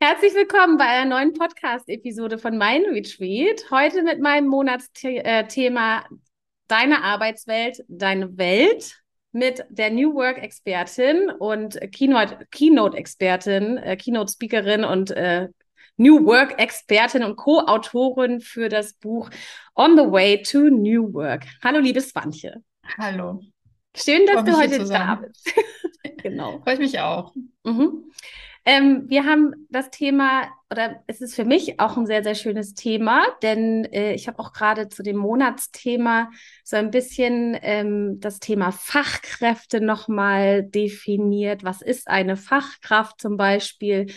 Herzlich willkommen bei einer neuen Podcast-Episode von Mein Retreat. Heute mit meinem Monatsthema Deine Arbeitswelt, deine Welt mit der New Work-Expertin und Keynote-Expertin, äh, Keynote-Speakerin und äh, New Work-Expertin und Co-Autorin für das Buch On the Way to New Work. Hallo, liebes Swantje. Hallo. Schön, dass du heute da bist. genau. Freue ich mich auch. Mhm. Ähm, wir haben das Thema, oder es ist für mich auch ein sehr, sehr schönes Thema, denn äh, ich habe auch gerade zu dem Monatsthema so ein bisschen ähm, das Thema Fachkräfte nochmal definiert. Was ist eine Fachkraft zum Beispiel?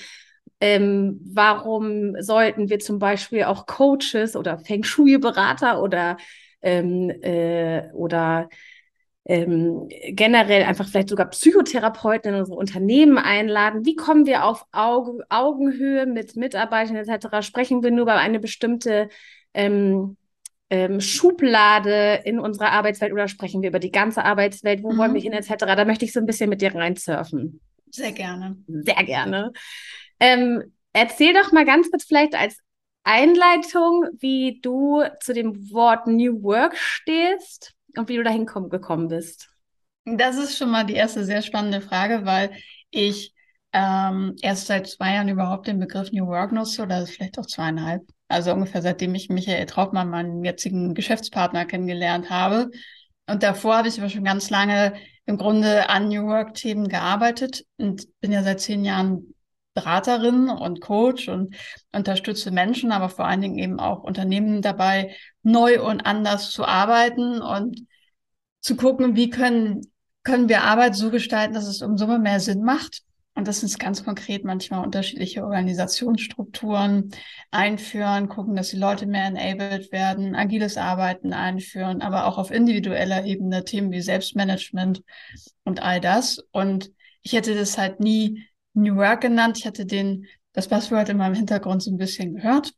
Ähm, warum sollten wir zum Beispiel auch Coaches oder Feng Shui-Berater oder, ähm, äh, oder ähm, generell einfach vielleicht sogar Psychotherapeuten in unsere Unternehmen einladen. Wie kommen wir auf Auge, Augenhöhe mit Mitarbeitern etc.? Sprechen wir nur über eine bestimmte ähm, ähm, Schublade in unserer Arbeitswelt oder sprechen wir über die ganze Arbeitswelt? Wo mhm. wollen wir hin etc.? Da möchte ich so ein bisschen mit dir reinsurfen. Sehr gerne. Sehr gerne. Ähm, erzähl doch mal ganz kurz vielleicht als Einleitung, wie du zu dem Wort New Work stehst und wie du dahin gekommen bist. Das ist schon mal die erste sehr spannende Frage, weil ich ähm, erst seit zwei Jahren überhaupt den Begriff New Work nutze oder vielleicht auch zweieinhalb. Also ungefähr seitdem ich Michael Trautmann, meinen jetzigen Geschäftspartner, kennengelernt habe. Und davor habe ich aber schon ganz lange im Grunde an New Work-Themen gearbeitet und bin ja seit zehn Jahren Beraterin und Coach und unterstütze Menschen, aber vor allen Dingen eben auch Unternehmen dabei, neu und anders zu arbeiten und zu gucken, wie können, können wir Arbeit so gestalten, dass es um Summe mehr Sinn macht. Und das ist ganz konkret manchmal unterschiedliche Organisationsstrukturen einführen, gucken, dass die Leute mehr enabled werden, agiles Arbeiten einführen, aber auch auf individueller Ebene Themen wie Selbstmanagement und all das. Und ich hätte das halt nie New Work genannt. Ich hatte den, das Buzzword in meinem Hintergrund so ein bisschen gehört.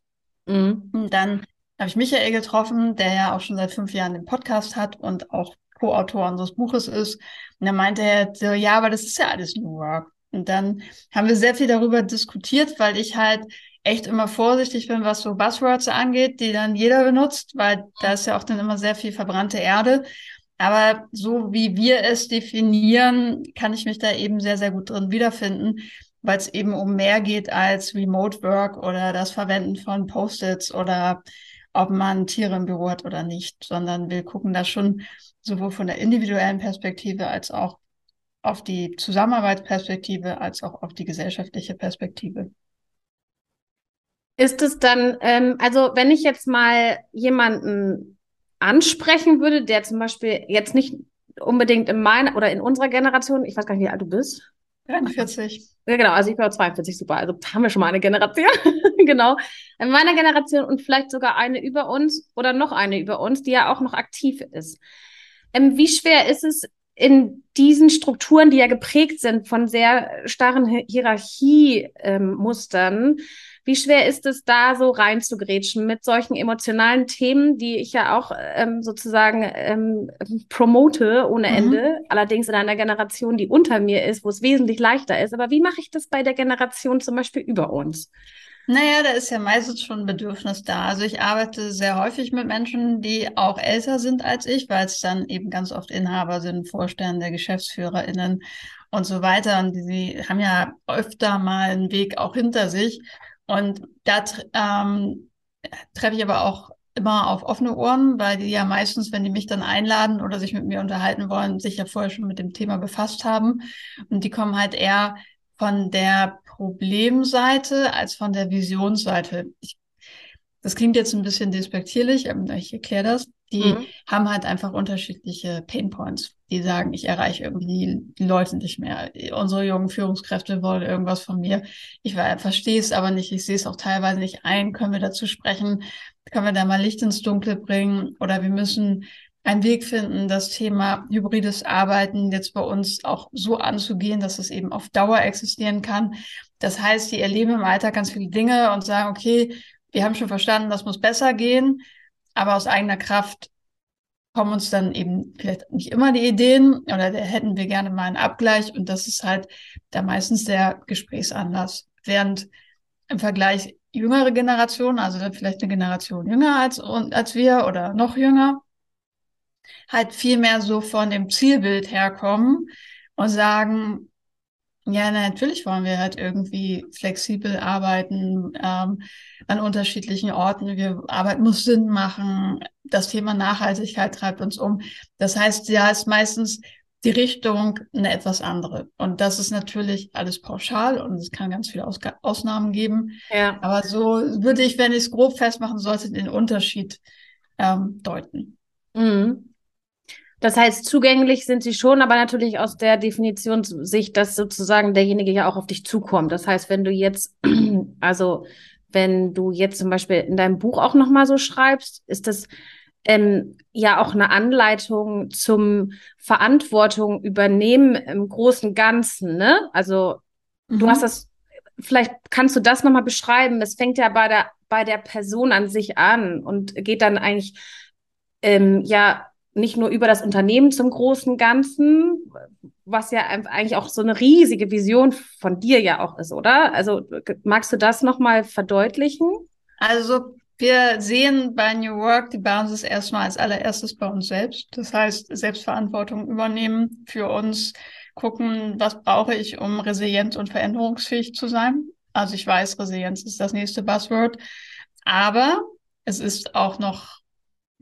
Mhm. Und dann habe ich Michael getroffen, der ja auch schon seit fünf Jahren den Podcast hat und auch Co-Autor unseres Buches ist. Und dann meinte er so, ja, aber das ist ja alles New Work. Und dann haben wir sehr viel darüber diskutiert, weil ich halt echt immer vorsichtig bin, was so Buzzwords angeht, die dann jeder benutzt, weil da ist ja auch dann immer sehr viel verbrannte Erde. Aber so wie wir es definieren, kann ich mich da eben sehr, sehr gut drin wiederfinden, weil es eben um mehr geht als Remote Work oder das Verwenden von Post-its oder ob man Tiere im Büro hat oder nicht, sondern wir gucken da schon sowohl von der individuellen Perspektive als auch auf die Zusammenarbeitsperspektive als auch auf die gesellschaftliche Perspektive. Ist es dann, ähm, also wenn ich jetzt mal jemanden ansprechen würde, der zum Beispiel jetzt nicht unbedingt in meiner oder in unserer Generation, ich weiß gar nicht, wie alt du bist. 43. Ja, genau, also ich war 42, super. Also haben wir schon mal eine Generation. genau. In meiner Generation und vielleicht sogar eine über uns oder noch eine über uns, die ja auch noch aktiv ist. Ähm, wie schwer ist es in diesen Strukturen, die ja geprägt sind von sehr starren Hierarchiemustern, ähm, wie schwer ist es da so reinzugrätschen mit solchen emotionalen Themen, die ich ja auch ähm, sozusagen ähm, promote ohne mhm. Ende, allerdings in einer Generation, die unter mir ist, wo es wesentlich leichter ist. Aber wie mache ich das bei der Generation zum Beispiel über uns? Naja, da ist ja meistens schon ein Bedürfnis da. Also ich arbeite sehr häufig mit Menschen, die auch älter sind als ich, weil es dann eben ganz oft Inhaber sind, Vorstände, GeschäftsführerInnen und so weiter. Und die haben ja öfter mal einen Weg auch hinter sich. Und da ähm, treffe ich aber auch immer auf offene Ohren, weil die ja meistens, wenn die mich dann einladen oder sich mit mir unterhalten wollen, sich ja vorher schon mit dem Thema befasst haben. Und die kommen halt eher von der Problemseite als von der Visionsseite. Ich, das klingt jetzt ein bisschen despektierlich, aber ich erkläre das. Die mhm. haben halt einfach unterschiedliche Painpoints. Die sagen, ich erreiche irgendwie die Leute nicht mehr. Unsere jungen Führungskräfte wollen irgendwas von mir. Ich verstehe es aber nicht. Ich sehe es auch teilweise nicht ein. Können wir dazu sprechen? Können wir da mal Licht ins Dunkle bringen? Oder wir müssen einen Weg finden, das Thema hybrides Arbeiten jetzt bei uns auch so anzugehen, dass es eben auf Dauer existieren kann. Das heißt, die erleben im Alltag ganz viele Dinge und sagen, okay, wir haben schon verstanden, das muss besser gehen aber aus eigener Kraft kommen uns dann eben vielleicht nicht immer die Ideen oder da hätten wir gerne mal einen Abgleich und das ist halt da meistens der Gesprächsanlass. Während im Vergleich jüngere Generationen, also vielleicht eine Generation jünger als, als wir oder noch jünger, halt viel mehr so von dem Zielbild herkommen und sagen, ja, natürlich wollen wir halt irgendwie flexibel arbeiten ähm, an unterschiedlichen Orten. Wir Arbeit muss Sinn machen. Das Thema Nachhaltigkeit treibt uns um. Das heißt, ja, ist meistens die Richtung eine etwas andere. Und das ist natürlich alles pauschal und es kann ganz viele Aus Ausnahmen geben. Ja. Aber so würde ich, wenn ich es grob festmachen sollte, den Unterschied ähm, deuten. Mhm. Das heißt, zugänglich sind sie schon, aber natürlich aus der Definitionssicht, dass sozusagen derjenige ja auch auf dich zukommt. Das heißt, wenn du jetzt, also wenn du jetzt zum Beispiel in deinem Buch auch nochmal so schreibst, ist das ähm, ja auch eine Anleitung zum Verantwortung übernehmen im großen Ganzen, ne? Also mhm. du hast das, vielleicht kannst du das nochmal beschreiben. Es fängt ja bei der, bei der Person an sich an und geht dann eigentlich ähm, ja nicht nur über das Unternehmen zum großen Ganzen, was ja eigentlich auch so eine riesige Vision von dir ja auch ist, oder? Also magst du das nochmal verdeutlichen? Also wir sehen bei New Work die Basis erstmal als allererstes bei uns selbst. Das heißt, Selbstverantwortung übernehmen für uns, gucken, was brauche ich, um resilient und veränderungsfähig zu sein. Also ich weiß, Resilienz ist das nächste Buzzword, aber es ist auch noch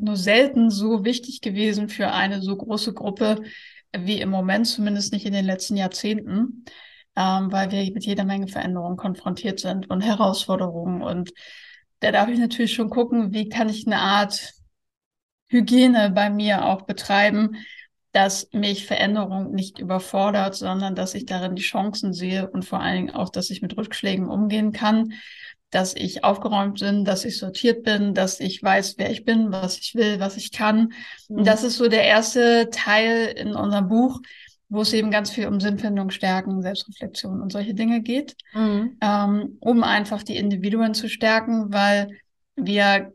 nur selten so wichtig gewesen für eine so große Gruppe wie im Moment, zumindest nicht in den letzten Jahrzehnten, ähm, weil wir mit jeder Menge Veränderungen konfrontiert sind und Herausforderungen. Und da darf ich natürlich schon gucken, wie kann ich eine Art Hygiene bei mir auch betreiben, dass mich Veränderung nicht überfordert, sondern dass ich darin die Chancen sehe und vor allen Dingen auch, dass ich mit Rückschlägen umgehen kann dass ich aufgeräumt bin, dass ich sortiert bin, dass ich weiß, wer ich bin, was ich will, was ich kann. Mhm. Das ist so der erste Teil in unserem Buch, wo es eben ganz viel um Sinnfindung, Stärken, Selbstreflexion und solche Dinge geht, mhm. ähm, um einfach die Individuen zu stärken, weil wir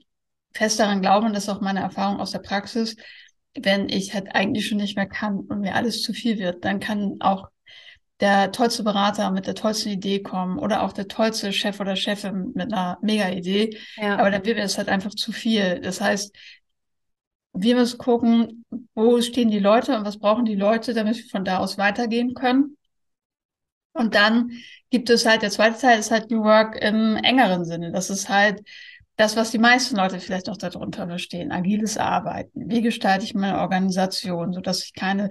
fest daran glauben, das ist auch meine Erfahrung aus der Praxis, wenn ich halt eigentlich schon nicht mehr kann und mir alles zu viel wird, dann kann auch der tollste Berater mit der tollsten Idee kommen oder auch der tollste Chef oder Chefin mit einer Mega-Idee. Ja. Aber dann wird mir das halt einfach zu viel. Das heißt, wir müssen gucken, wo stehen die Leute und was brauchen die Leute, damit wir von da aus weitergehen können. Und dann gibt es halt, der zweite Teil ist halt New Work im engeren Sinne. Das ist halt das, was die meisten Leute vielleicht auch darunter verstehen. Agiles Arbeiten. Wie gestalte ich meine Organisation, sodass ich keine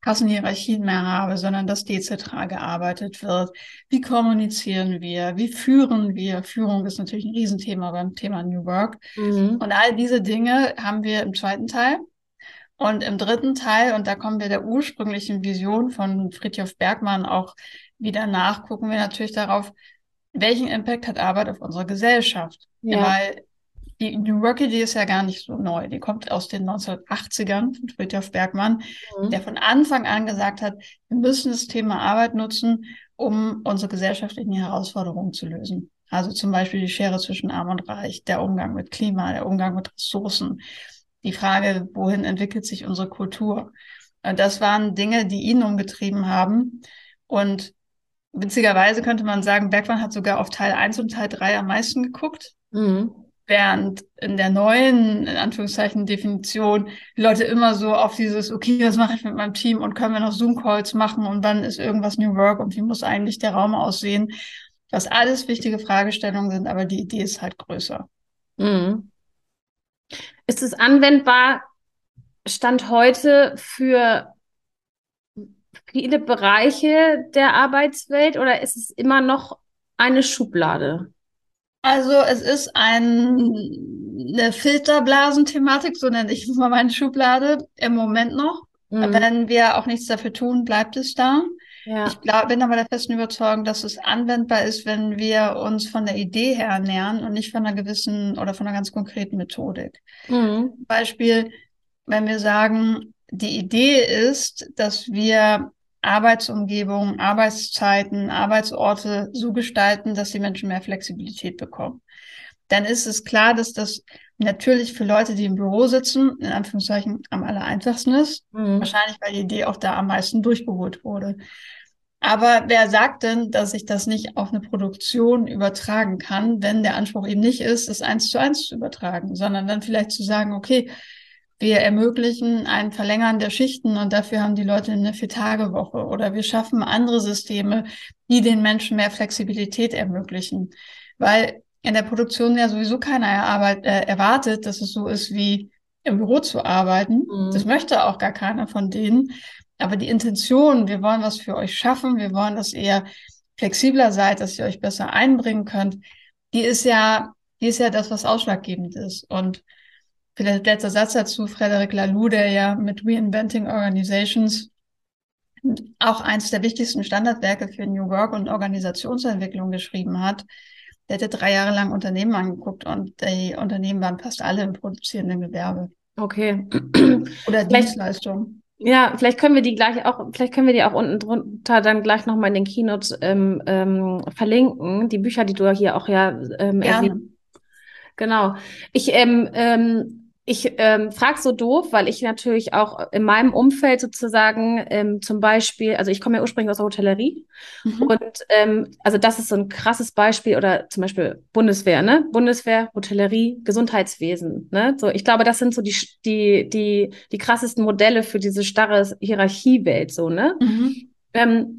Kassenhierarchien mehr habe, sondern dass dezentral gearbeitet wird. Wie kommunizieren wir? Wie führen wir? Führung ist natürlich ein Riesenthema beim Thema New Work. Mhm. Und all diese Dinge haben wir im zweiten Teil. Und im dritten Teil, und da kommen wir der ursprünglichen Vision von Friedhof Bergmann auch wieder nach, gucken wir natürlich darauf, welchen Impact hat Arbeit auf unsere Gesellschaft? Ja. Weil die New Work-Idee ist ja gar nicht so neu. Die kommt aus den 1980ern von Friedhof Bergmann, mhm. der von Anfang an gesagt hat, wir müssen das Thema Arbeit nutzen, um unsere gesellschaftlichen Herausforderungen zu lösen. Also zum Beispiel die Schere zwischen Arm und Reich, der Umgang mit Klima, der Umgang mit Ressourcen, die Frage, wohin entwickelt sich unsere Kultur. Das waren Dinge, die ihn umgetrieben haben. Und witzigerweise könnte man sagen, Bergmann hat sogar auf Teil 1 und Teil 3 am meisten geguckt. Mhm. Während in der neuen, in Anführungszeichen, Definition die Leute immer so auf dieses, okay, was mache ich mit meinem Team und können wir noch Zoom-Calls machen und wann ist irgendwas New Work und wie muss eigentlich der Raum aussehen? Was alles wichtige Fragestellungen sind, aber die Idee ist halt größer. Mhm. Ist es anwendbar, Stand heute für viele Bereiche der Arbeitswelt oder ist es immer noch eine Schublade? Also es ist ein, eine Filterblasenthematik, so nenne ich mal meine Schublade im Moment noch. Mhm. Wenn wir auch nichts dafür tun, bleibt es da. Ja. Ich glaub, bin aber der festen Überzeugung, dass es anwendbar ist, wenn wir uns von der Idee her ernähren und nicht von einer gewissen oder von einer ganz konkreten Methodik. Mhm. Beispiel, wenn wir sagen, die Idee ist, dass wir Arbeitsumgebung, Arbeitszeiten, Arbeitsorte so gestalten, dass die Menschen mehr Flexibilität bekommen. Dann ist es klar, dass das natürlich für Leute, die im Büro sitzen, in Anführungszeichen am aller einfachsten ist. Mhm. Wahrscheinlich, weil die Idee auch da am meisten durchgeholt wurde. Aber wer sagt denn, dass ich das nicht auf eine Produktion übertragen kann, wenn der Anspruch eben nicht ist, das eins zu eins zu übertragen, sondern dann vielleicht zu sagen, okay, wir ermöglichen ein Verlängern der Schichten und dafür haben die Leute eine Vier-Tage-Woche oder wir schaffen andere Systeme, die den Menschen mehr Flexibilität ermöglichen. Weil in der Produktion ja sowieso keiner erarbeit, äh, erwartet, dass es so ist wie im Büro zu arbeiten. Mhm. Das möchte auch gar keiner von denen. Aber die Intention, wir wollen was für euch schaffen, wir wollen, dass ihr flexibler seid, dass ihr euch besser einbringen könnt, die ist ja, die ist ja das, was ausschlaggebend ist. Und vielleicht letzter Satz dazu, Frederic Laloux, der ja mit Reinventing Organizations auch eins der wichtigsten Standardwerke für New Work und Organisationsentwicklung geschrieben hat. Der hatte drei Jahre lang Unternehmen angeguckt und die Unternehmen waren fast alle im produzierenden Gewerbe. Okay. Oder Dienstleistungen. Ja, vielleicht können wir die gleich auch, vielleicht können wir die auch unten drunter dann gleich nochmal in den Keynotes ähm, ähm, verlinken. Die Bücher, die du hier auch ja ähm. Genau. Ich ähm, ähm, ich ähm, frage so doof, weil ich natürlich auch in meinem Umfeld sozusagen ähm, zum Beispiel, also ich komme ja ursprünglich aus der Hotellerie mhm. und ähm, also das ist so ein krasses Beispiel oder zum Beispiel Bundeswehr, ne? Bundeswehr, Hotellerie, Gesundheitswesen, ne? So, ich glaube, das sind so die die die die krassesten Modelle für diese starre Hierarchiewelt, so ne? Mhm. Ähm,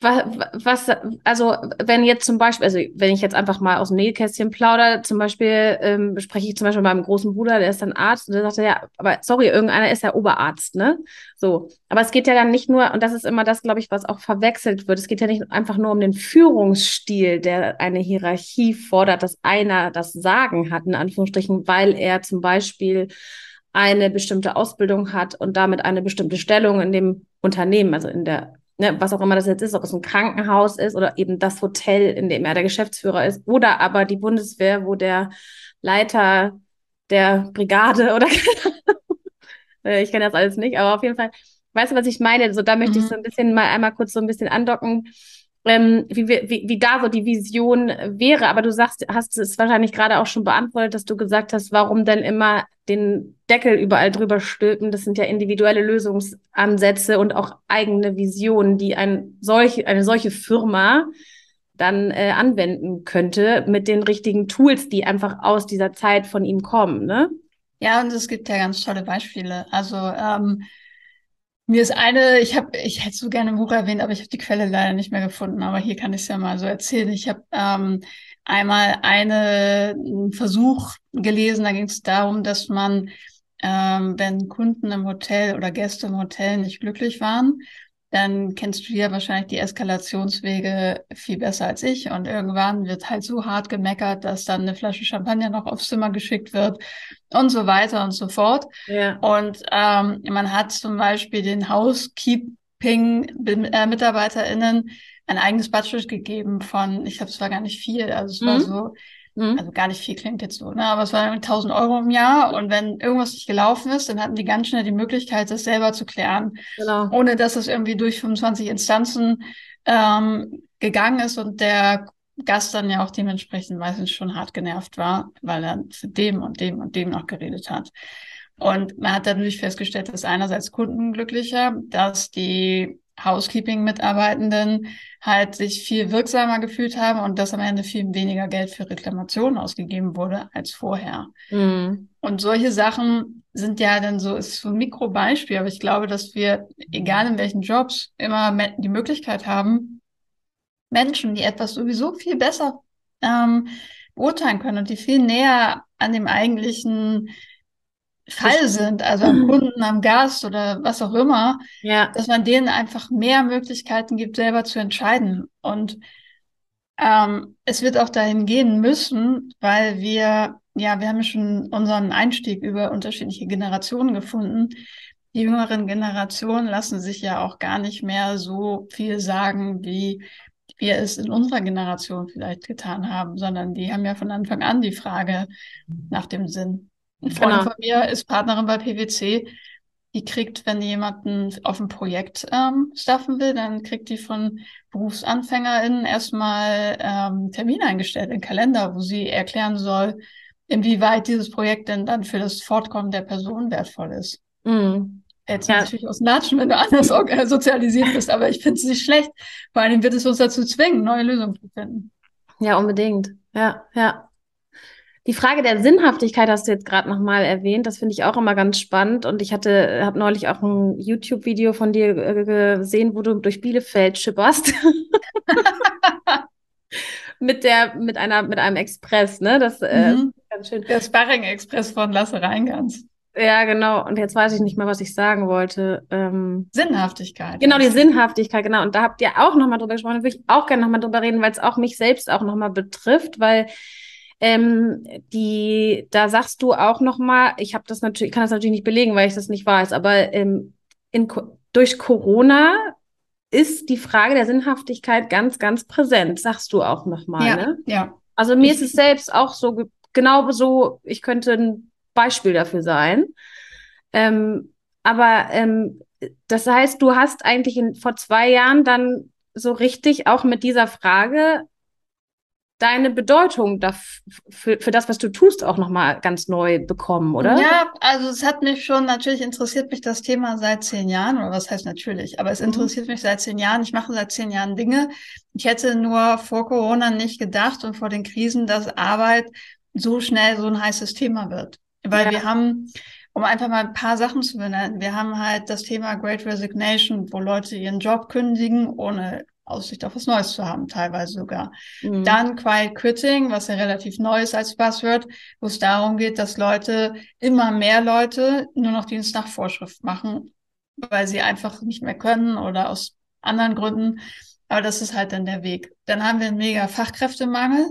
was, also wenn jetzt zum Beispiel, also wenn ich jetzt einfach mal aus dem Nähkästchen plaudere, zum Beispiel ähm, spreche ich zum Beispiel mit meinem großen Bruder, der ist dann Arzt, und der sagt ja, aber sorry, irgendeiner ist ja Oberarzt, ne? So. Aber es geht ja dann nicht nur, und das ist immer das, glaube ich, was auch verwechselt wird, es geht ja nicht einfach nur um den Führungsstil, der eine Hierarchie fordert, dass einer das Sagen hat, in Anführungsstrichen, weil er zum Beispiel eine bestimmte Ausbildung hat und damit eine bestimmte Stellung in dem Unternehmen, also in der ne, was auch immer das jetzt ist, ob es ein Krankenhaus ist oder eben das Hotel, in dem er der Geschäftsführer ist, oder aber die Bundeswehr, wo der Leiter der Brigade oder äh, ich kenne das alles nicht, aber auf jeden Fall, weißt du, was ich meine? So, da möchte mhm. ich so ein bisschen mal einmal kurz so ein bisschen andocken ähm, wie, wie, wie da so die Vision wäre. Aber du sagst, hast es wahrscheinlich gerade auch schon beantwortet, dass du gesagt hast, warum denn immer den Deckel überall drüber stülpen. Das sind ja individuelle Lösungsansätze und auch eigene Visionen, die ein solch, eine solche Firma dann äh, anwenden könnte mit den richtigen Tools, die einfach aus dieser Zeit von ihm kommen. Ne? Ja, und es gibt ja ganz tolle Beispiele. Also ähm, mir ist eine, ich habe, ich hätte so gerne ein Buch erwähnt, aber ich habe die Quelle leider nicht mehr gefunden. Aber hier kann ich es ja mal so erzählen. Ich habe ähm, einmal einen Versuch gelesen, da ging es darum, dass man, ähm, wenn Kunden im Hotel oder Gäste im Hotel nicht glücklich waren, dann kennst du ja wahrscheinlich die Eskalationswege viel besser als ich. Und irgendwann wird halt so hart gemeckert, dass dann eine Flasche Champagner noch aufs Zimmer geschickt wird und so weiter und so fort. Ja. Und ähm, man hat zum Beispiel den Housekeeping-MitarbeiterInnen ein eigenes Budget gegeben von, ich glaube, es war gar nicht viel, also es mhm. war so Mhm. Also gar nicht viel klingt jetzt so, ne? aber es waren 1000 Euro im Jahr und wenn irgendwas nicht gelaufen ist, dann hatten die ganz schnell die Möglichkeit, das selber zu klären, genau. ohne dass es irgendwie durch 25 Instanzen ähm, gegangen ist und der Gast dann ja auch dementsprechend meistens schon hart genervt war, weil er zu dem und dem und dem noch geredet hat. Und man hat dadurch festgestellt, dass einerseits Kunden glücklicher, dass die Housekeeping-Mitarbeitenden halt sich viel wirksamer gefühlt haben und dass am Ende viel weniger Geld für Reklamationen ausgegeben wurde als vorher. Mhm. Und solche Sachen sind ja dann so, ist so ein Mikrobeispiel, aber ich glaube, dass wir, egal in welchen Jobs, immer die Möglichkeit haben, Menschen, die etwas sowieso viel besser ähm, beurteilen können und die viel näher an dem eigentlichen Fall sind, also am Kunden, am Gast oder was auch immer, ja. dass man denen einfach mehr Möglichkeiten gibt, selber zu entscheiden. Und ähm, es wird auch dahin gehen müssen, weil wir, ja, wir haben schon unseren Einstieg über unterschiedliche Generationen gefunden. Die jüngeren Generationen lassen sich ja auch gar nicht mehr so viel sagen, wie wir es in unserer Generation vielleicht getan haben, sondern die haben ja von Anfang an die Frage nach dem Sinn. Eine Freundin genau. von mir ist Partnerin bei PwC. Die kriegt, wenn die jemanden auf ein Projekt ähm, staffen will, dann kriegt die von BerufsanfängerInnen erstmal ähm, Termin eingestellt, im Kalender, wo sie erklären soll, inwieweit dieses Projekt denn dann für das Fortkommen der Person wertvoll ist. Mhm. Jetzt ja. natürlich aus Latschen, wenn du anders sozialisiert bist, aber ich finde es nicht schlecht. Vor allem wird es uns dazu zwingen, neue Lösungen zu finden. Ja, unbedingt. Ja, ja. Die Frage der Sinnhaftigkeit hast du jetzt gerade nochmal erwähnt. Das finde ich auch immer ganz spannend. Und ich hatte, habe neulich auch ein YouTube-Video von dir gesehen, wo du durch Bielefeld schipperst. mit der, mit einer, mit einem Express, ne? Das äh, mhm. ganz schön. Der Sparring-Express von Lasse Reingans. Ja, genau. Und jetzt weiß ich nicht mehr, was ich sagen wollte. Ähm, Sinnhaftigkeit. Genau, die Sinnhaftigkeit, genau. Und da habt ihr auch nochmal drüber gesprochen. Da würde ich auch gerne nochmal drüber reden, weil es auch mich selbst auch nochmal betrifft, weil ähm, die, da sagst du auch noch mal, ich habe das natürlich, kann das natürlich nicht belegen, weil ich das nicht weiß, aber ähm, in, durch Corona ist die Frage der Sinnhaftigkeit ganz, ganz präsent, sagst du auch noch mal. Ja, ne? ja. Also mir ist es selbst auch so, genau so, ich könnte ein Beispiel dafür sein. Ähm, aber ähm, das heißt, du hast eigentlich in, vor zwei Jahren dann so richtig auch mit dieser Frage deine Bedeutung für, für das, was du tust, auch nochmal ganz neu bekommen, oder? Ja, also es hat mich schon, natürlich interessiert mich das Thema seit zehn Jahren, oder was heißt natürlich, aber es mhm. interessiert mhm. mich seit zehn Jahren. Ich mache seit zehn Jahren Dinge. Ich hätte nur vor Corona nicht gedacht und vor den Krisen, dass Arbeit so schnell so ein heißes Thema wird. Weil ja. wir haben, um einfach mal ein paar Sachen zu benennen, wir haben halt das Thema Great Resignation, wo Leute ihren Job kündigen, ohne Aussicht auf was Neues zu haben, teilweise sogar. Mhm. Dann Quiet Quitting, was ja relativ neu ist als Buzzword, wo es darum geht, dass Leute, immer mehr Leute nur noch Dienst nach Vorschrift machen, weil sie einfach nicht mehr können oder aus anderen Gründen. Aber das ist halt dann der Weg. Dann haben wir einen mega Fachkräftemangel.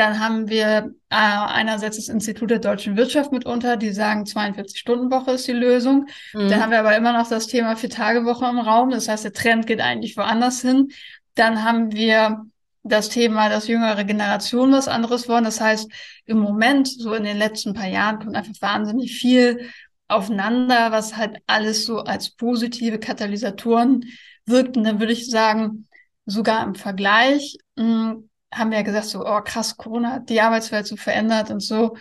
Dann haben wir äh, einerseits das Institut der deutschen Wirtschaft mitunter, die sagen, 42-Stunden-Woche ist die Lösung. Mhm. Dann haben wir aber immer noch das Thema Vier-Tage-Woche im Raum. Das heißt, der Trend geht eigentlich woanders hin. Dann haben wir das Thema, dass jüngere Generationen was anderes wollen. Das heißt, im Moment, so in den letzten paar Jahren, kommt einfach wahnsinnig viel aufeinander, was halt alles so als positive Katalysatoren wirkt. Und dann würde ich sagen, sogar im Vergleich mh, hm, haben wir ja gesagt, so, oh krass, Corona hat die Arbeitswelt so verändert und so.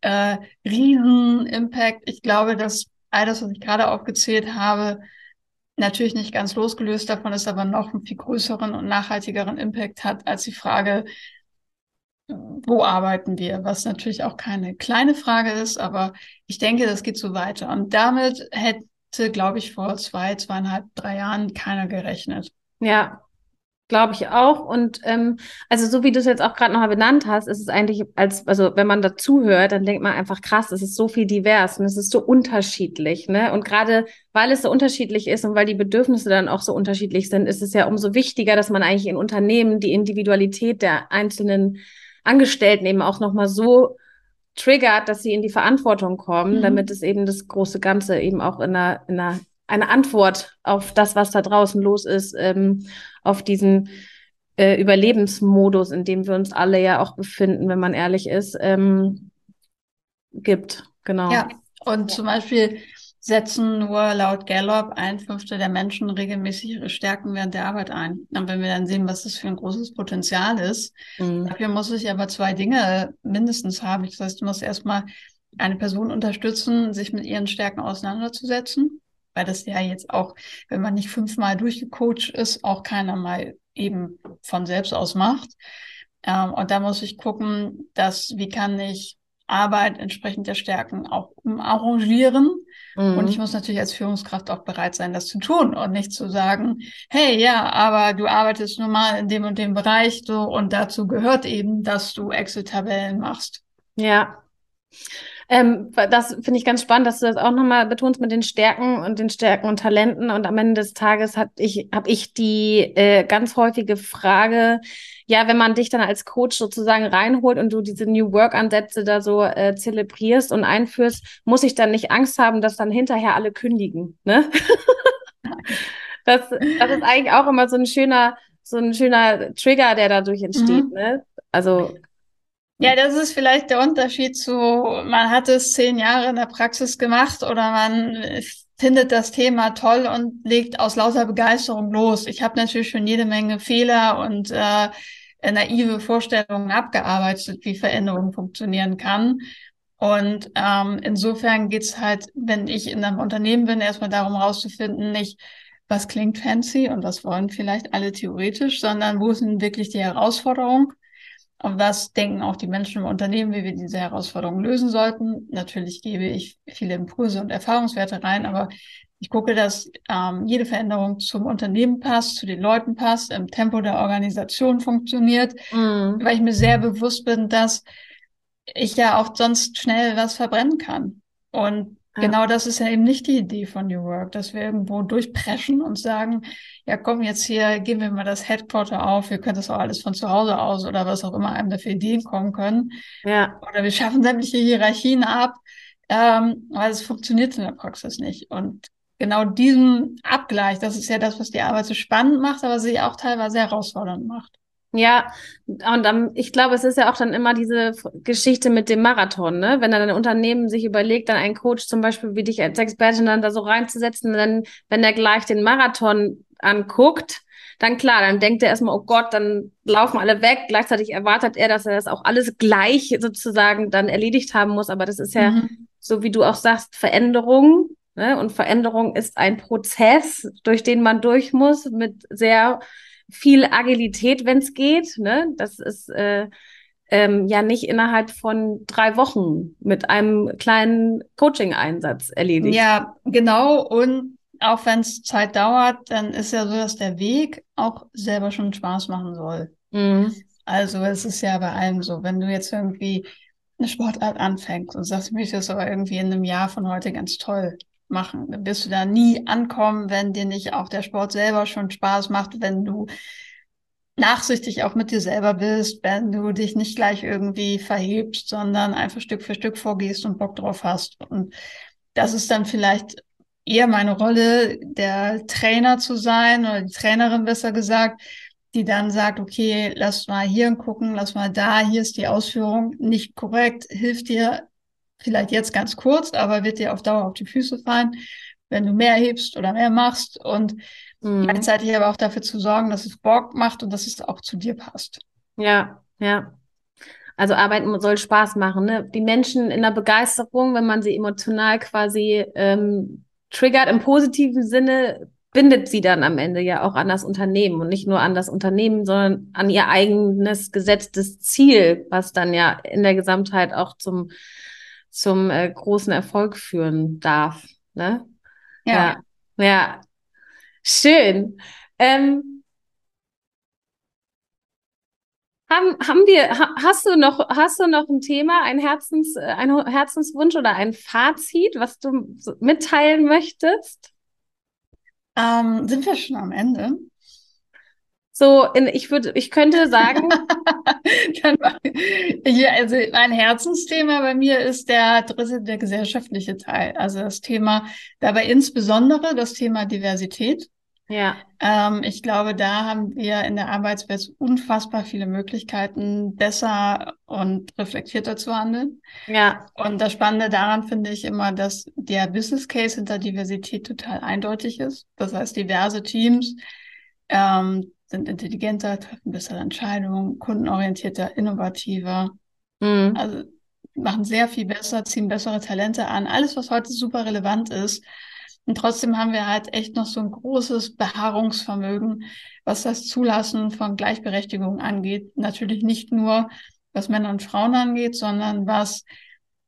Äh, riesen Impact. Ich glaube, dass all das, was ich gerade aufgezählt habe, natürlich nicht ganz losgelöst davon ist, aber noch einen viel größeren und nachhaltigeren Impact hat als die Frage, wo arbeiten wir? Was natürlich auch keine kleine Frage ist, aber ich denke, das geht so weiter. Und damit hätte, glaube ich, vor zwei, zweieinhalb, drei Jahren keiner gerechnet. Ja, Glaube ich auch. Und ähm, also so wie du es jetzt auch gerade nochmal benannt hast, ist es eigentlich, als, also wenn man dazu hört, dann denkt man einfach krass, es ist so viel divers und es ist so unterschiedlich, ne? Und gerade weil es so unterschiedlich ist und weil die Bedürfnisse dann auch so unterschiedlich sind, ist es ja umso wichtiger, dass man eigentlich in Unternehmen die Individualität der einzelnen Angestellten eben auch nochmal so triggert, dass sie in die Verantwortung kommen, mhm. damit es eben das große Ganze eben auch in einer, in einer eine Antwort auf das, was da draußen los ist, ähm, auf diesen äh, Überlebensmodus, in dem wir uns alle ja auch befinden, wenn man ehrlich ist, ähm, gibt. Genau. Ja, und zum Beispiel setzen nur laut Gallup ein Fünftel der Menschen regelmäßig ihre Stärken während der Arbeit ein. Und wenn wir dann sehen, was das für ein großes Potenzial ist, mhm. dafür muss ich aber zwei Dinge mindestens haben. Das heißt, du musst erstmal eine Person unterstützen, sich mit ihren Stärken auseinanderzusetzen weil das ja jetzt auch, wenn man nicht fünfmal durchgecoacht ist, auch keiner mal eben von selbst aus macht. Ähm, und da muss ich gucken, dass, wie kann ich Arbeit entsprechend der Stärken auch arrangieren. Mhm. Und ich muss natürlich als Führungskraft auch bereit sein, das zu tun und nicht zu sagen, hey, ja, aber du arbeitest nun mal in dem und dem Bereich so und dazu gehört eben, dass du Excel-Tabellen machst. Ja. Ähm, das finde ich ganz spannend, dass du das auch nochmal betonst mit den Stärken und den Stärken und Talenten. Und am Ende des Tages habe ich, hab ich die äh, ganz häufige Frage, ja, wenn man dich dann als Coach sozusagen reinholt und du diese New Work-Ansätze da so äh, zelebrierst und einführst, muss ich dann nicht Angst haben, dass dann hinterher alle kündigen. Ne? das, das ist eigentlich auch immer so ein schöner, so ein schöner Trigger, der dadurch entsteht. Mhm. Ne? Also ja, das ist vielleicht der Unterschied zu, man hat es zehn Jahre in der Praxis gemacht oder man findet das Thema toll und legt aus lauter Begeisterung los. Ich habe natürlich schon jede Menge Fehler und äh, naive Vorstellungen abgearbeitet, wie Veränderung funktionieren kann. Und ähm, insofern geht's halt, wenn ich in einem Unternehmen bin, erstmal darum rauszufinden, nicht, was klingt fancy und was wollen vielleicht alle theoretisch, sondern wo sind wirklich die Herausforderungen und was denken auch die Menschen im Unternehmen, wie wir diese Herausforderungen lösen sollten. Natürlich gebe ich viele Impulse und Erfahrungswerte rein, aber ich gucke, dass ähm, jede Veränderung zum Unternehmen passt, zu den Leuten passt, im Tempo der Organisation funktioniert, mhm. weil ich mir sehr bewusst bin, dass ich ja auch sonst schnell was verbrennen kann. Und. Genau das ist ja eben nicht die Idee von New Work, dass wir irgendwo durchpreschen und sagen, ja komm, jetzt hier geben wir mal das Headquarter auf, wir können das auch alles von zu Hause aus oder was auch immer einem dafür Ideen kommen können. Ja. Oder wir schaffen sämtliche Hierarchien ab, ähm, weil es funktioniert in der Praxis nicht. Und genau diesen Abgleich, das ist ja das, was die Arbeit so spannend macht, aber sie auch teilweise herausfordernd macht. Ja, und um, ich glaube, es ist ja auch dann immer diese Geschichte mit dem Marathon, ne? Wenn dann ein Unternehmen sich überlegt, dann einen Coach zum Beispiel wie dich als Expertin dann da so reinzusetzen, dann, wenn er gleich den Marathon anguckt, dann klar, dann denkt er erstmal, oh Gott, dann laufen alle weg. Gleichzeitig erwartet er, dass er das auch alles gleich sozusagen dann erledigt haben muss. Aber das ist ja, mhm. so wie du auch sagst, Veränderung. Ne? Und Veränderung ist ein Prozess, durch den man durch muss, mit sehr viel Agilität, wenn es geht. Ne? Das ist äh, ähm, ja nicht innerhalb von drei Wochen mit einem kleinen Coaching-Einsatz erledigt. Ja, genau. Und auch wenn es Zeit dauert, dann ist ja so, dass der Weg auch selber schon Spaß machen soll. Mhm. Also es ist ja bei allem so, wenn du jetzt irgendwie eine Sportart anfängst und sagst, ich möchte das aber irgendwie in einem Jahr von heute ganz toll machen. Dann wirst du da nie ankommen, wenn dir nicht auch der Sport selber schon Spaß macht, wenn du nachsichtig auch mit dir selber bist, wenn du dich nicht gleich irgendwie verhebst, sondern einfach Stück für Stück vorgehst und Bock drauf hast. Und das ist dann vielleicht eher meine Rolle, der Trainer zu sein oder die Trainerin besser gesagt, die dann sagt, okay, lass mal hier gucken, lass mal da, hier ist die Ausführung nicht korrekt, hilft dir vielleicht jetzt ganz kurz, aber wird dir auf Dauer auf die Füße fallen, wenn du mehr hebst oder mehr machst und mhm. gleichzeitig aber auch dafür zu sorgen, dass es Bock macht und dass es auch zu dir passt. Ja, ja. Also Arbeiten soll Spaß machen. Ne? Die Menschen in der Begeisterung, wenn man sie emotional quasi ähm, triggert im positiven Sinne, bindet sie dann am Ende ja auch an das Unternehmen und nicht nur an das Unternehmen, sondern an ihr eigenes gesetztes Ziel, was dann ja in der Gesamtheit auch zum zum äh, großen Erfolg führen darf. Ne? Ja. ja. ja. Schön. Ähm, haben, haben wir, hast du noch, hast du noch ein Thema, ein Herzens, äh, ein Herzenswunsch oder ein Fazit, was du mitteilen möchtest? Ähm, sind wir schon am Ende? So, in, ich würde, ich könnte sagen. ja, also mein Herzensthema bei mir ist der dritte, der gesellschaftliche Teil. Also das Thema, dabei insbesondere das Thema Diversität. Ja. Ähm, ich glaube, da haben wir in der Arbeitswelt unfassbar viele Möglichkeiten, besser und reflektierter zu handeln. Ja. Und das Spannende daran finde ich immer, dass der Business Case hinter Diversität total eindeutig ist. Das heißt, diverse Teams, ähm, sind intelligenter, treffen bessere Entscheidungen, kundenorientierter, innovativer. Mhm. Also machen sehr viel besser, ziehen bessere Talente an. Alles, was heute super relevant ist. Und trotzdem haben wir halt echt noch so ein großes Beharrungsvermögen, was das Zulassen von Gleichberechtigung angeht. Natürlich nicht nur, was Männer und Frauen angeht, sondern was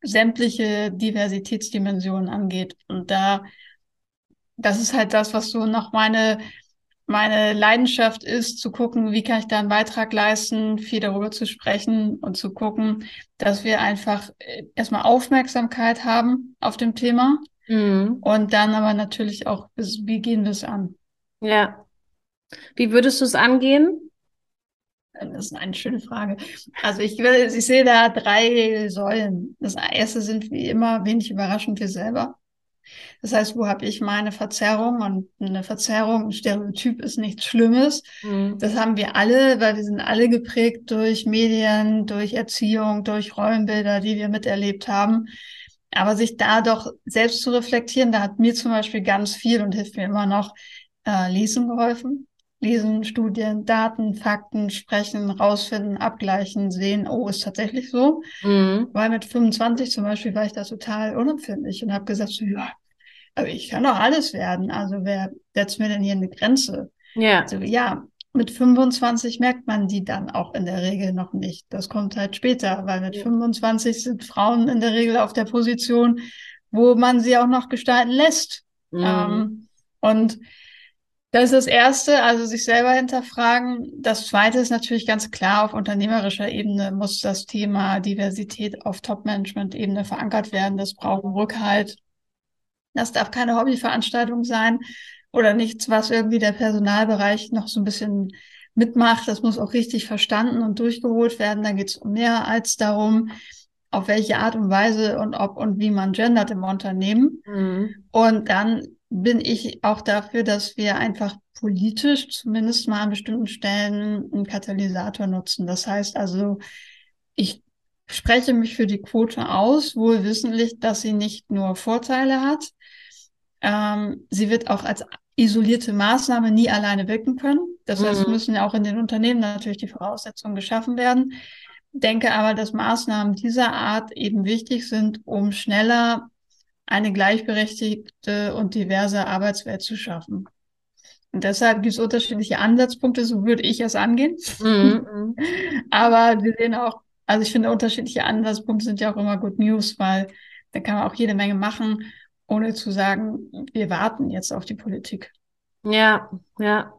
sämtliche Diversitätsdimensionen angeht. Und da, das ist halt das, was so noch meine meine Leidenschaft ist, zu gucken, wie kann ich da einen Beitrag leisten, viel darüber zu sprechen und zu gucken, dass wir einfach äh, erstmal Aufmerksamkeit haben auf dem Thema mhm. und dann aber natürlich auch, wie gehen wir es an? Ja. Wie würdest du es angehen? Das ist eine schöne Frage. Also ich, ich sehe da drei Säulen. Das erste sind wie immer wenig überraschend wir selber. Das heißt, wo habe ich meine Verzerrung? Und eine Verzerrung, ein Stereotyp ist nichts Schlimmes. Mhm. Das haben wir alle, weil wir sind alle geprägt durch Medien, durch Erziehung, durch Rollenbilder, die wir miterlebt haben. Aber sich da doch selbst zu reflektieren, da hat mir zum Beispiel ganz viel und hilft mir immer noch äh, Lesen geholfen. lesen, Studien, Daten, Fakten, sprechen, rausfinden, abgleichen, sehen, oh, ist tatsächlich so. Mhm. Weil mit 25 zum Beispiel war ich da total unempfindlich und habe gesagt, so, ja, ich kann doch alles werden. Also wer setzt mir denn hier eine Grenze? Ja. Also, ja, mit 25 merkt man die dann auch in der Regel noch nicht. Das kommt halt später, weil mit ja. 25 sind Frauen in der Regel auf der Position, wo man sie auch noch gestalten lässt. Mhm. Ähm, und das ist das Erste, also sich selber hinterfragen. Das Zweite ist natürlich ganz klar, auf unternehmerischer Ebene muss das Thema Diversität auf Top-Management-Ebene verankert werden. Das braucht Rückhalt. Das darf keine Hobbyveranstaltung sein oder nichts, was irgendwie der Personalbereich noch so ein bisschen mitmacht. Das muss auch richtig verstanden und durchgeholt werden. Da geht es um mehr als darum, auf welche Art und Weise und ob und wie man gendert im Unternehmen. Mhm. Und dann bin ich auch dafür, dass wir einfach politisch zumindest mal an bestimmten Stellen einen Katalysator nutzen. Das heißt also, ich spreche mich für die Quote aus, wohl wissentlich, dass sie nicht nur Vorteile hat. Ähm, sie wird auch als isolierte Maßnahme nie alleine wirken können. Das heißt, mhm. müssen ja auch in den Unternehmen natürlich die Voraussetzungen geschaffen werden. Denke aber, dass Maßnahmen dieser Art eben wichtig sind, um schneller eine gleichberechtigte und diverse Arbeitswelt zu schaffen. Und deshalb gibt es unterschiedliche Ansatzpunkte, so würde ich es angehen. Mhm. Aber wir sehen auch, also ich finde, unterschiedliche Ansatzpunkte sind ja auch immer Good News, weil da kann man auch jede Menge machen, ohne zu sagen, wir warten jetzt auf die Politik. Ja, ja.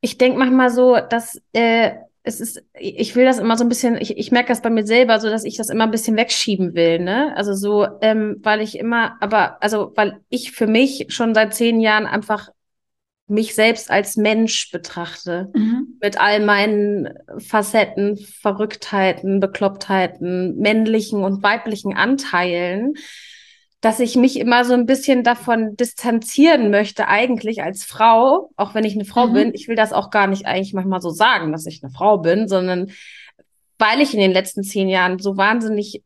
Ich denke manchmal so, dass äh, es ist, ich will das immer so ein bisschen, ich, ich merke das bei mir selber, so dass ich das immer ein bisschen wegschieben will, ne? Also so, ähm, weil ich immer, aber, also, weil ich für mich schon seit zehn Jahren einfach mich selbst als Mensch betrachte. Mhm. Mit all meinen Facetten, Verrücktheiten, Beklopptheiten, männlichen und weiblichen Anteilen dass ich mich immer so ein bisschen davon distanzieren möchte, eigentlich als Frau, auch wenn ich eine Frau mhm. bin. Ich will das auch gar nicht eigentlich manchmal so sagen, dass ich eine Frau bin, sondern weil ich in den letzten zehn Jahren so wahnsinnig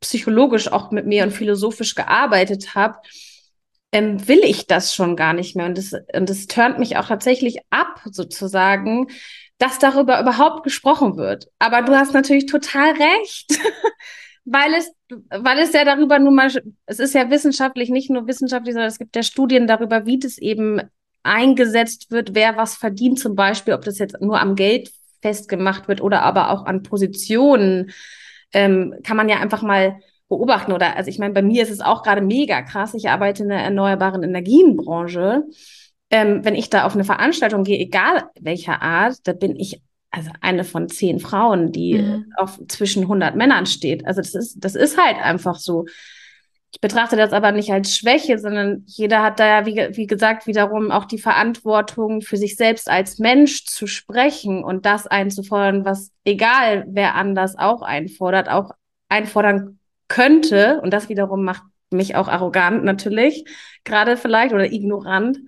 psychologisch auch mit mir und philosophisch gearbeitet habe, ähm, will ich das schon gar nicht mehr. Und das, und das turnt mich auch tatsächlich ab, sozusagen, dass darüber überhaupt gesprochen wird. Aber du hast natürlich total recht. weil es, weil es ja darüber nur mal, es ist ja wissenschaftlich, nicht nur wissenschaftlich, sondern es gibt ja Studien darüber, wie das eben eingesetzt wird, wer was verdient, zum Beispiel, ob das jetzt nur am Geld festgemacht wird oder aber auch an Positionen, ähm, kann man ja einfach mal beobachten. Oder also ich meine, bei mir ist es auch gerade mega krass. Ich arbeite in der erneuerbaren Energienbranche. Ähm, wenn ich da auf eine Veranstaltung gehe, egal welcher Art, da bin ich also eine von zehn Frauen, die mhm. auf zwischen 100 Männern steht. Also das ist, das ist halt einfach so. Ich betrachte das aber nicht als Schwäche, sondern jeder hat da ja, wie, wie gesagt, wiederum auch die Verantwortung für sich selbst als Mensch zu sprechen und das einzufordern, was egal wer anders auch einfordert, auch einfordern könnte. Und das wiederum macht mich auch arrogant natürlich, gerade vielleicht oder ignorant.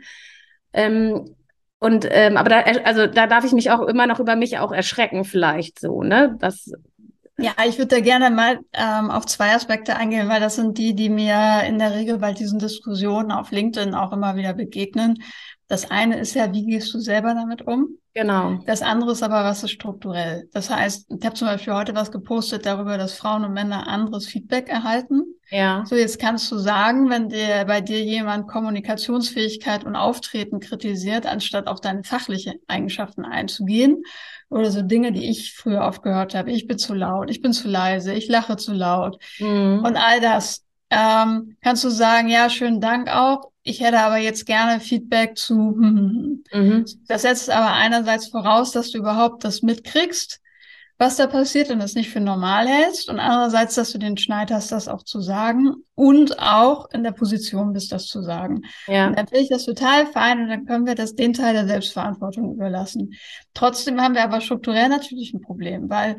Ähm, und ähm, aber da, also da darf ich mich auch immer noch über mich auch erschrecken, vielleicht so, ne? Das ja, ich würde da gerne mal ähm, auf zwei Aspekte eingehen, weil das sind die, die mir in der Regel bei diesen Diskussionen auf LinkedIn auch immer wieder begegnen. Das eine ist ja, wie gehst du selber damit um? Genau. Das andere ist aber, was ist strukturell? Das heißt, ich habe zum Beispiel heute was gepostet darüber, dass Frauen und Männer anderes Feedback erhalten. Ja. So, jetzt kannst du sagen, wenn dir bei dir jemand Kommunikationsfähigkeit und Auftreten kritisiert, anstatt auf deine fachliche Eigenschaften einzugehen, oder so Dinge, die ich früher oft gehört habe. Ich bin zu laut, ich bin zu leise, ich lache zu laut mhm. und all das. Ähm, kannst du sagen, ja, schönen Dank auch. Ich hätte aber jetzt gerne Feedback zu. Mhm. Das setzt aber einerseits voraus, dass du überhaupt das mitkriegst, was da passiert und das nicht für normal hältst und andererseits, dass du den Schneid hast, das auch zu sagen und auch in der Position bist, das zu sagen. Ja. Und dann finde ich das total fein und dann können wir das den Teil der Selbstverantwortung überlassen. Trotzdem haben wir aber strukturell natürlich ein Problem, weil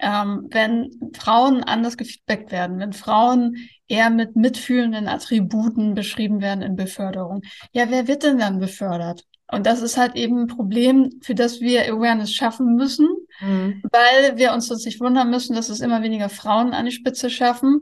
ähm, wenn Frauen anders gefeedbackt werden, wenn Frauen eher mit mitfühlenden Attributen beschrieben werden in Beförderung, ja, wer wird denn dann befördert? Und das ist halt eben ein Problem, für das wir Awareness schaffen müssen, mhm. weil wir uns sonst nicht wundern müssen, dass es immer weniger Frauen an die Spitze schaffen,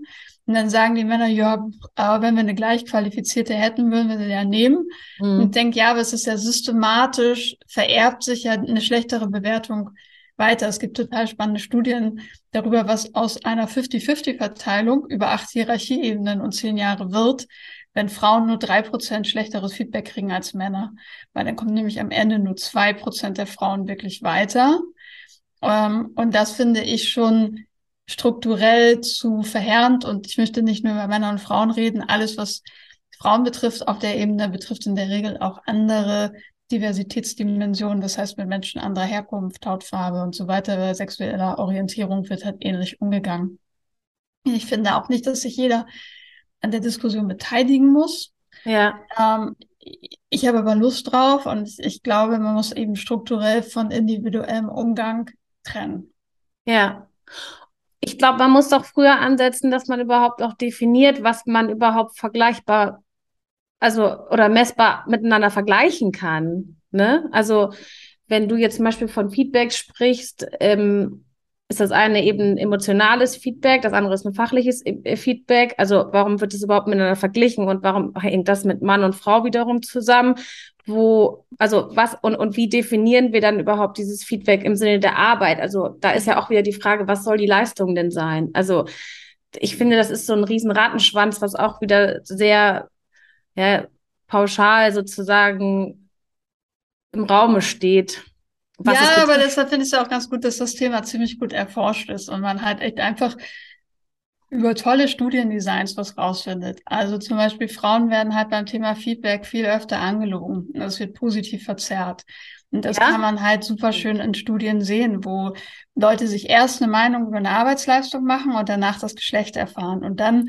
Und dann sagen die Männer, ja, aber wenn wir eine gleich qualifizierte hätten, würden wir sie ja nehmen. Mhm. Und denke, ja, aber es ist ja systematisch, vererbt sich ja eine schlechtere Bewertung weiter. Es gibt total spannende Studien darüber, was aus einer 50-50-Verteilung über acht Hierarchieebenen und zehn Jahre wird, wenn Frauen nur drei Prozent schlechteres Feedback kriegen als Männer. Weil dann kommen nämlich am Ende nur zwei Prozent der Frauen wirklich weiter. Ähm, und das finde ich schon strukturell zu verheerend. Und ich möchte nicht nur über Männer und Frauen reden. Alles, was Frauen betrifft auf der Ebene, betrifft in der Regel auch andere Diversitätsdimensionen, das heißt mit Menschen anderer Herkunft, Hautfarbe und so weiter, sexueller Orientierung wird halt ähnlich umgegangen. Ich finde auch nicht, dass sich jeder an der Diskussion beteiligen muss. Ja. Ähm, ich habe aber Lust drauf und ich glaube, man muss eben strukturell von individuellem Umgang trennen. Ja. Ich glaube, man muss doch früher ansetzen, dass man überhaupt auch definiert, was man überhaupt vergleichbar also oder messbar miteinander vergleichen kann. Ne? Also wenn du jetzt zum Beispiel von Feedback sprichst, ähm, ist das eine eben emotionales Feedback, das andere ist ein fachliches äh, Feedback. Also warum wird es überhaupt miteinander verglichen und warum hängt das mit Mann und Frau wiederum zusammen? Wo, also was und, und wie definieren wir dann überhaupt dieses Feedback im Sinne der Arbeit? Also da ist ja auch wieder die Frage, was soll die Leistung denn sein? Also ich finde, das ist so ein riesen Ratenschwanz, was auch wieder sehr ja, pauschal sozusagen im Raume steht. ja, aber deshalb finde ich es auch ganz gut, dass das Thema ziemlich gut erforscht ist und man halt echt einfach über tolle Studiendesigns was rausfindet. Also zum Beispiel Frauen werden halt beim Thema Feedback viel öfter angelogen. Das wird positiv verzerrt. Und das ja? kann man halt super schön in Studien sehen, wo Leute sich erst eine Meinung über eine Arbeitsleistung machen und danach das Geschlecht erfahren. Und dann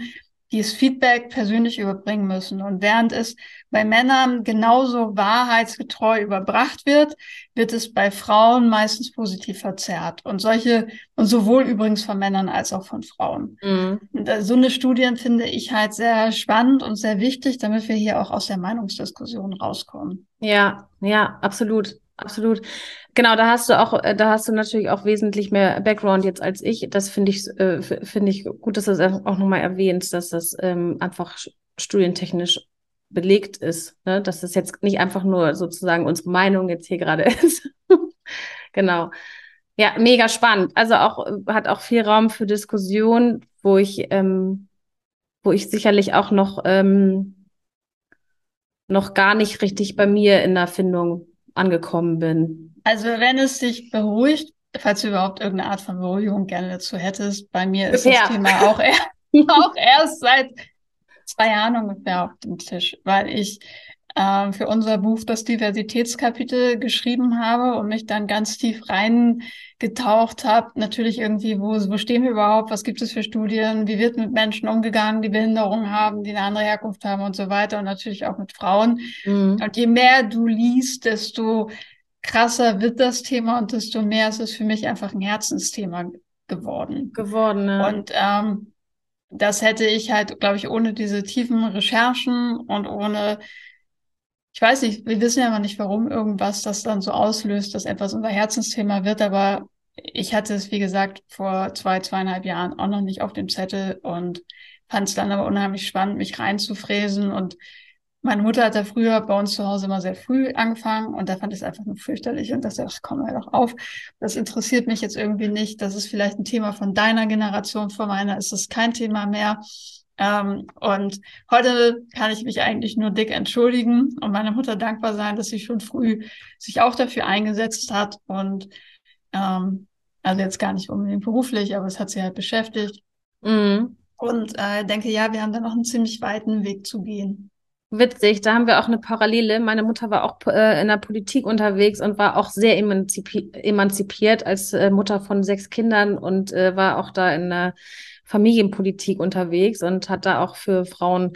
dieses Feedback persönlich überbringen müssen. Und während es bei Männern genauso wahrheitsgetreu überbracht wird, wird es bei Frauen meistens positiv verzerrt. Und solche, und sowohl übrigens von Männern als auch von Frauen. Mhm. Und so eine Studien finde ich halt sehr spannend und sehr wichtig, damit wir hier auch aus der Meinungsdiskussion rauskommen. Ja, ja, absolut. Absolut. Genau, da hast du auch, äh, da hast du natürlich auch wesentlich mehr Background jetzt als ich. Das finde ich, äh, finde ich gut, dass du das auch nochmal erwähnst, dass das ähm, einfach studientechnisch belegt ist, ne? dass das jetzt nicht einfach nur sozusagen unsere Meinung jetzt hier gerade ist. genau. Ja, mega spannend. Also auch hat auch viel Raum für Diskussion, wo ich, ähm, wo ich sicherlich auch noch ähm, noch gar nicht richtig bei mir in der Findung angekommen bin. Also wenn es dich beruhigt, falls du überhaupt irgendeine Art von Beruhigung gerne dazu hättest, bei mir ist ja. das Thema auch, er auch erst seit zwei Jahren ungefähr auf dem Tisch, weil ich äh, für unser Buch das Diversitätskapitel geschrieben habe und mich dann ganz tief reingetaucht habe. Natürlich irgendwie, wo, wo stehen wir überhaupt? Was gibt es für Studien? Wie wird mit Menschen umgegangen, die Behinderungen haben, die eine andere Herkunft haben und so weiter und natürlich auch mit Frauen. Mhm. Und je mehr du liest, desto krasser wird das Thema und desto mehr ist es für mich einfach ein Herzensthema geworden. Geworden, ja. Und ähm, das hätte ich halt, glaube ich, ohne diese tiefen Recherchen und ohne ich weiß nicht, wir wissen ja immer nicht, warum irgendwas das dann so auslöst, dass etwas unser Herzensthema wird, aber ich hatte es, wie gesagt, vor zwei, zweieinhalb Jahren auch noch nicht auf dem Zettel und fand es dann aber unheimlich spannend, mich reinzufräsen. Und meine Mutter hat da früher bei uns zu Hause immer sehr früh angefangen und da fand ich es einfach nur fürchterlich und dachte, ach komm, hör doch auf. Das interessiert mich jetzt irgendwie nicht. Das ist vielleicht ein Thema von deiner Generation, von meiner ist es kein Thema mehr. Ähm, und heute kann ich mich eigentlich nur dick entschuldigen und meiner Mutter dankbar sein, dass sie schon früh sich auch dafür eingesetzt hat und ähm, also jetzt gar nicht unbedingt beruflich, aber es hat sie halt beschäftigt. Mhm. Und äh, denke, ja, wir haben da noch einen ziemlich weiten Weg zu gehen. Witzig, da haben wir auch eine Parallele. Meine Mutter war auch äh, in der Politik unterwegs und war auch sehr emanzipi emanzipiert als äh, Mutter von sechs Kindern und äh, war auch da in der Familienpolitik unterwegs und hat da auch für Frauen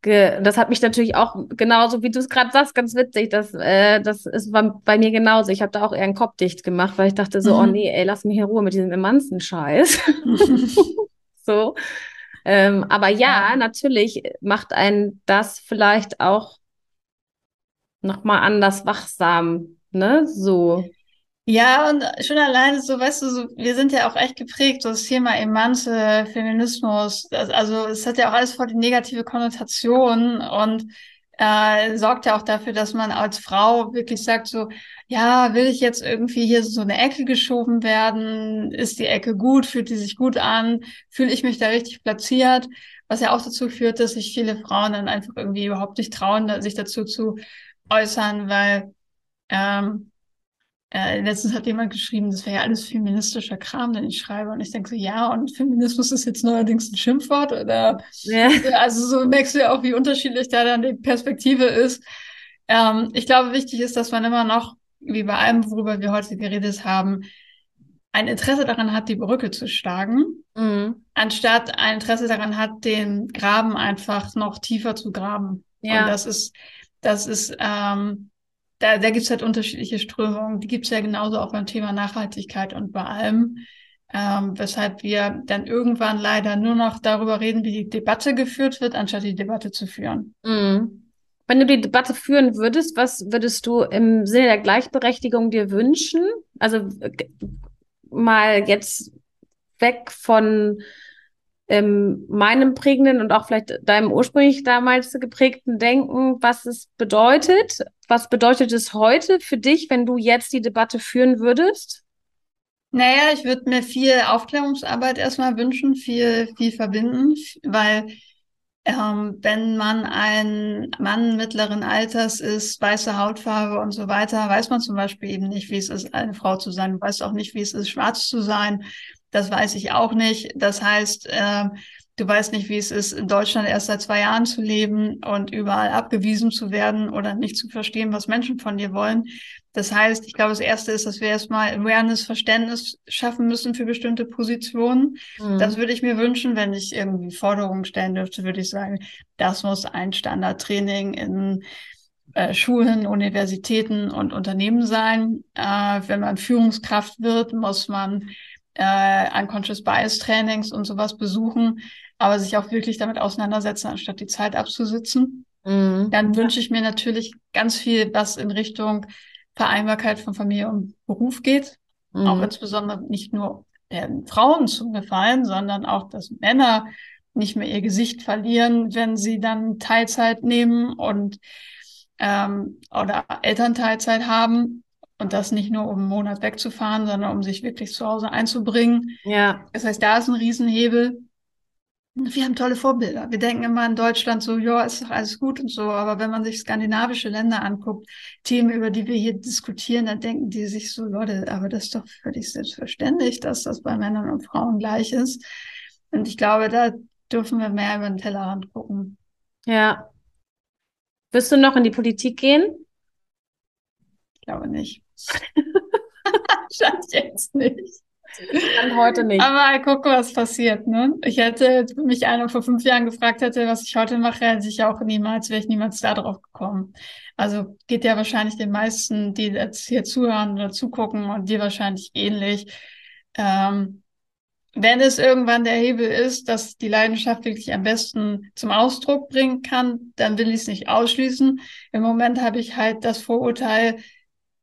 das hat mich natürlich auch genauso, wie du es gerade sagst, ganz witzig. Das, äh, das ist bei mir genauso. Ich habe da auch eher einen Kopf dicht gemacht, weil ich dachte so, oh mhm. oh nee, ey, lass mich in Ruhe mit diesem immensen Scheiß. so. Ähm, aber ja, ja, natürlich macht einen das vielleicht auch nochmal anders wachsam, ne? So. Ja, und schon alleine so, weißt du, so, wir sind ja auch echt geprägt, so das Thema Emanze, Feminismus, das, also es hat ja auch alles voll die negative Konnotation und äh, sorgt ja auch dafür, dass man als Frau wirklich sagt so, ja, will ich jetzt irgendwie hier so eine Ecke geschoben werden? Ist die Ecke gut? Fühlt die sich gut an? Fühle ich mich da richtig platziert? Was ja auch dazu führt, dass sich viele Frauen dann einfach irgendwie überhaupt nicht trauen, sich dazu zu äußern, weil ähm, äh, letztens hat jemand geschrieben, das wäre ja alles feministischer Kram, den ich schreibe. Und ich denke so, ja, und Feminismus ist jetzt neuerdings ein Schimpfwort oder ja. also so merkst du ja auch, wie unterschiedlich da dann die Perspektive ist. Ähm, ich glaube, wichtig ist, dass man immer noch, wie bei allem, worüber wir heute geredet haben, ein Interesse daran hat, die Brücke zu schlagen, mhm. anstatt ein Interesse daran hat, den Graben einfach noch tiefer zu graben. Ja. Und das ist, das ist, ähm, da, da gibt es halt unterschiedliche Strömungen. Die gibt es ja genauso auch beim Thema Nachhaltigkeit und bei allem. Ähm, weshalb wir dann irgendwann leider nur noch darüber reden, wie die Debatte geführt wird, anstatt die Debatte zu führen. Mhm. Wenn du die Debatte führen würdest, was würdest du im Sinne der Gleichberechtigung dir wünschen? Also mal jetzt weg von ähm, meinem prägenden und auch vielleicht deinem ursprünglich damals geprägten Denken, was es bedeutet. Was bedeutet es heute für dich, wenn du jetzt die Debatte führen würdest? Naja, ich würde mir viel Aufklärungsarbeit erstmal wünschen, viel, viel verbinden, weil ähm, wenn man ein Mann mittleren Alters ist, weiße Hautfarbe und so weiter, weiß man zum Beispiel eben nicht, wie es ist, eine Frau zu sein, weiß auch nicht, wie es ist, schwarz zu sein. Das weiß ich auch nicht. Das heißt, äh, du weißt nicht, wie es ist, in Deutschland erst seit zwei Jahren zu leben und überall abgewiesen zu werden oder nicht zu verstehen, was Menschen von dir wollen. Das heißt, ich glaube, das Erste ist, dass wir erstmal Awareness, Verständnis schaffen müssen für bestimmte Positionen. Mhm. Das würde ich mir wünschen, wenn ich irgendwie Forderungen stellen dürfte, würde ich sagen, das muss ein Standardtraining in äh, Schulen, Universitäten und Unternehmen sein. Äh, wenn man Führungskraft wird, muss man äh, Unconscious Bias Trainings und sowas besuchen, aber sich auch wirklich damit auseinandersetzen, anstatt die Zeit abzusitzen. Mhm. Dann wünsche ich mir natürlich ganz viel, was in Richtung Vereinbarkeit von Familie und Beruf geht. Mhm. Auch insbesondere nicht nur den Frauen zum Gefallen, sondern auch, dass Männer nicht mehr ihr Gesicht verlieren, wenn sie dann Teilzeit nehmen und ähm, oder Elternteilzeit haben und das nicht nur, um einen Monat wegzufahren, sondern um sich wirklich zu Hause einzubringen. Ja. Das heißt, da ist ein Riesenhebel. Wir haben tolle Vorbilder. Wir denken immer in Deutschland so, ja, ist doch alles gut und so. Aber wenn man sich skandinavische Länder anguckt, Themen, über die wir hier diskutieren, dann denken die sich so, Leute, aber das ist doch völlig selbstverständlich, dass das bei Männern und Frauen gleich ist. Und ich glaube, da dürfen wir mehr über den Tellerrand gucken. Ja. Wirst du noch in die Politik gehen? Ich glaube nicht. Stand jetzt nicht. Stand heute nicht. Aber guck, was passiert, ne? Ich hätte, mich einer vor fünf Jahren gefragt hätte, was ich heute mache, hätte ich auch niemals, wäre ich niemals da drauf gekommen. Also geht ja wahrscheinlich den meisten, die jetzt hier zuhören oder zugucken und dir wahrscheinlich ähnlich. Ähm, wenn es irgendwann der Hebel ist, dass die Leidenschaft wirklich am besten zum Ausdruck bringen kann, dann will ich es nicht ausschließen. Im Moment habe ich halt das Vorurteil,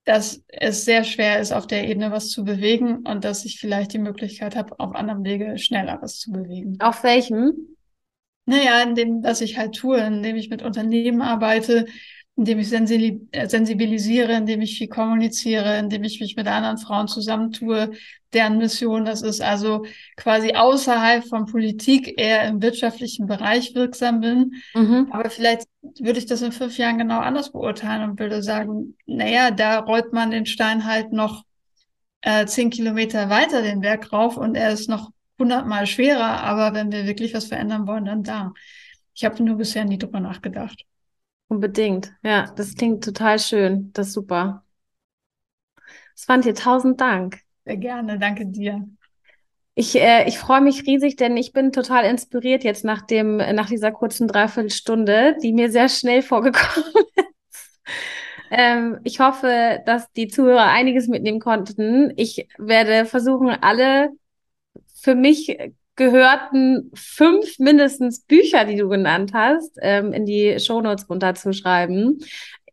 dass es sehr schwer ist, auf der Ebene was zu bewegen und dass ich vielleicht die Möglichkeit habe, auf anderem Wege schneller was zu bewegen. Auf welchem? Naja, indem, dass ich halt tue, indem ich mit Unternehmen arbeite, indem ich äh, sensibilisiere, indem ich viel kommuniziere, indem ich mich mit anderen Frauen zusammentue, deren Mission das ist. Also quasi außerhalb von Politik eher im wirtschaftlichen Bereich wirksam bin. Mhm. Aber vielleicht würde ich das in fünf Jahren genau anders beurteilen und würde sagen, naja, da rollt man den Stein halt noch äh, zehn Kilometer weiter den Berg rauf und er ist noch hundertmal schwerer. Aber wenn wir wirklich was verändern wollen, dann da. Ich habe nur bisher nie drüber nachgedacht. Unbedingt. Ja, das klingt total schön. Das ist super. Svante, tausend Dank. Sehr gerne. Danke dir. Ich, äh, ich freue mich riesig, denn ich bin total inspiriert jetzt nach dem, nach dieser kurzen Dreiviertelstunde, die mir sehr schnell vorgekommen ist. Ähm, ich hoffe, dass die Zuhörer einiges mitnehmen konnten. Ich werde versuchen, alle für mich gehörten fünf mindestens Bücher, die du genannt hast, ähm, in die Shownotes runterzuschreiben.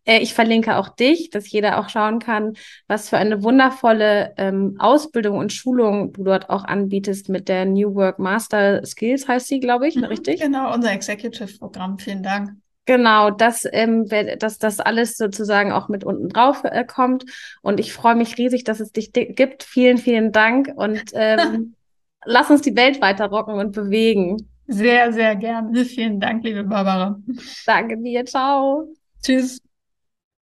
äh, ich verlinke auch dich, dass jeder auch schauen kann, was für eine wundervolle ähm, Ausbildung und Schulung du dort auch anbietest mit der New Work Master Skills, heißt sie, glaube ich, mhm, richtig? Genau, unser Executive-Programm. Vielen Dank. Genau, dass, ähm, dass das alles sozusagen auch mit unten drauf äh, kommt. Und ich freue mich riesig, dass es dich gibt. Vielen, vielen Dank und ähm, lass uns die Welt weiter rocken und bewegen. Sehr, sehr gerne. Vielen Dank, liebe Barbara. Danke dir. Ciao. Tschüss.